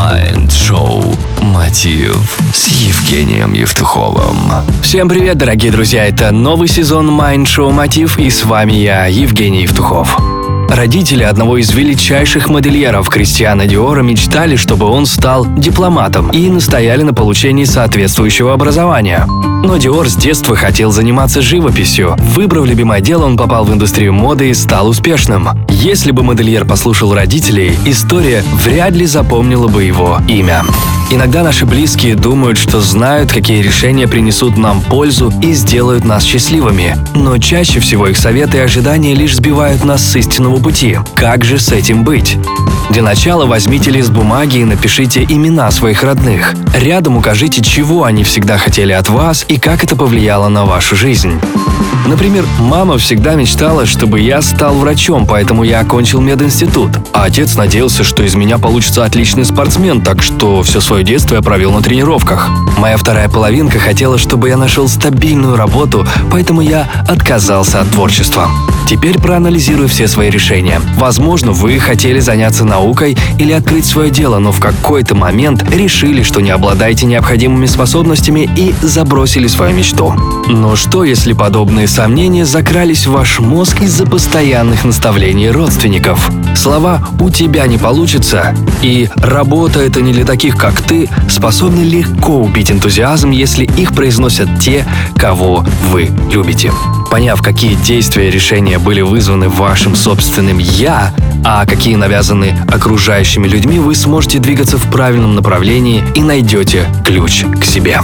Mind Show «Мотив» с Евгением Евтуховым. Всем привет, дорогие друзья! Это новый сезон Mind Show «Мотив» и с вами я, Евгений Евтухов. Родители одного из величайших модельеров Кристиана Диора мечтали, чтобы он стал дипломатом и настояли на получении соответствующего образования. Но Диор с детства хотел заниматься живописью. Выбрав любимое дело, он попал в индустрию моды и стал успешным. Если бы модельер послушал родителей, история вряд ли запомнила бы его имя. Иногда наши близкие думают, что знают, какие решения принесут нам пользу и сделают нас счастливыми. Но чаще всего их советы и ожидания лишь сбивают нас с истинного пути. Как же с этим быть? Для начала возьмите лист бумаги и напишите имена своих родных. Рядом укажите, чего они всегда хотели от вас и как это повлияло на вашу жизнь. Например, мама всегда мечтала, чтобы я стал врачом, поэтому я окончил мединститут. А отец надеялся, что из меня получится отличный спортсмен, так что все свое детство я провел на тренировках. Моя вторая половинка хотела, чтобы я нашел стабильную работу, поэтому я отказался от творчества. Теперь проанализирую все свои решения. Возможно, вы хотели заняться наукой или открыть свое дело, но в какой-то момент решили, что не обладаете необходимыми способностями и забросили свою мечту. Но что, если подобные сомнения закрались в ваш мозг из-за постоянных наставлений родственников? Слова «у тебя не получится» и «работа это не для таких, как ты» способны легко убить энтузиазм, если их произносят те, кого вы любите. Поняв, какие действия и решения были вызваны вашим собственным «я», а какие навязаны окружающими людьми, вы сможете двигаться в правильном направлении и найдете ключ к себе.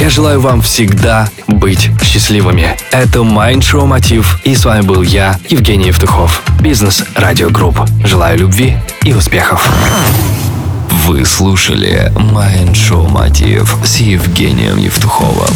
Я желаю вам всегда быть счастливыми. Это Mind Show Мотив, и с вами был я, Евгений Евтухов, Бизнес Радио Групп. Желаю любви и успехов. Вы слушали Майнд Шоу Мотив с Евгением Евтуховым.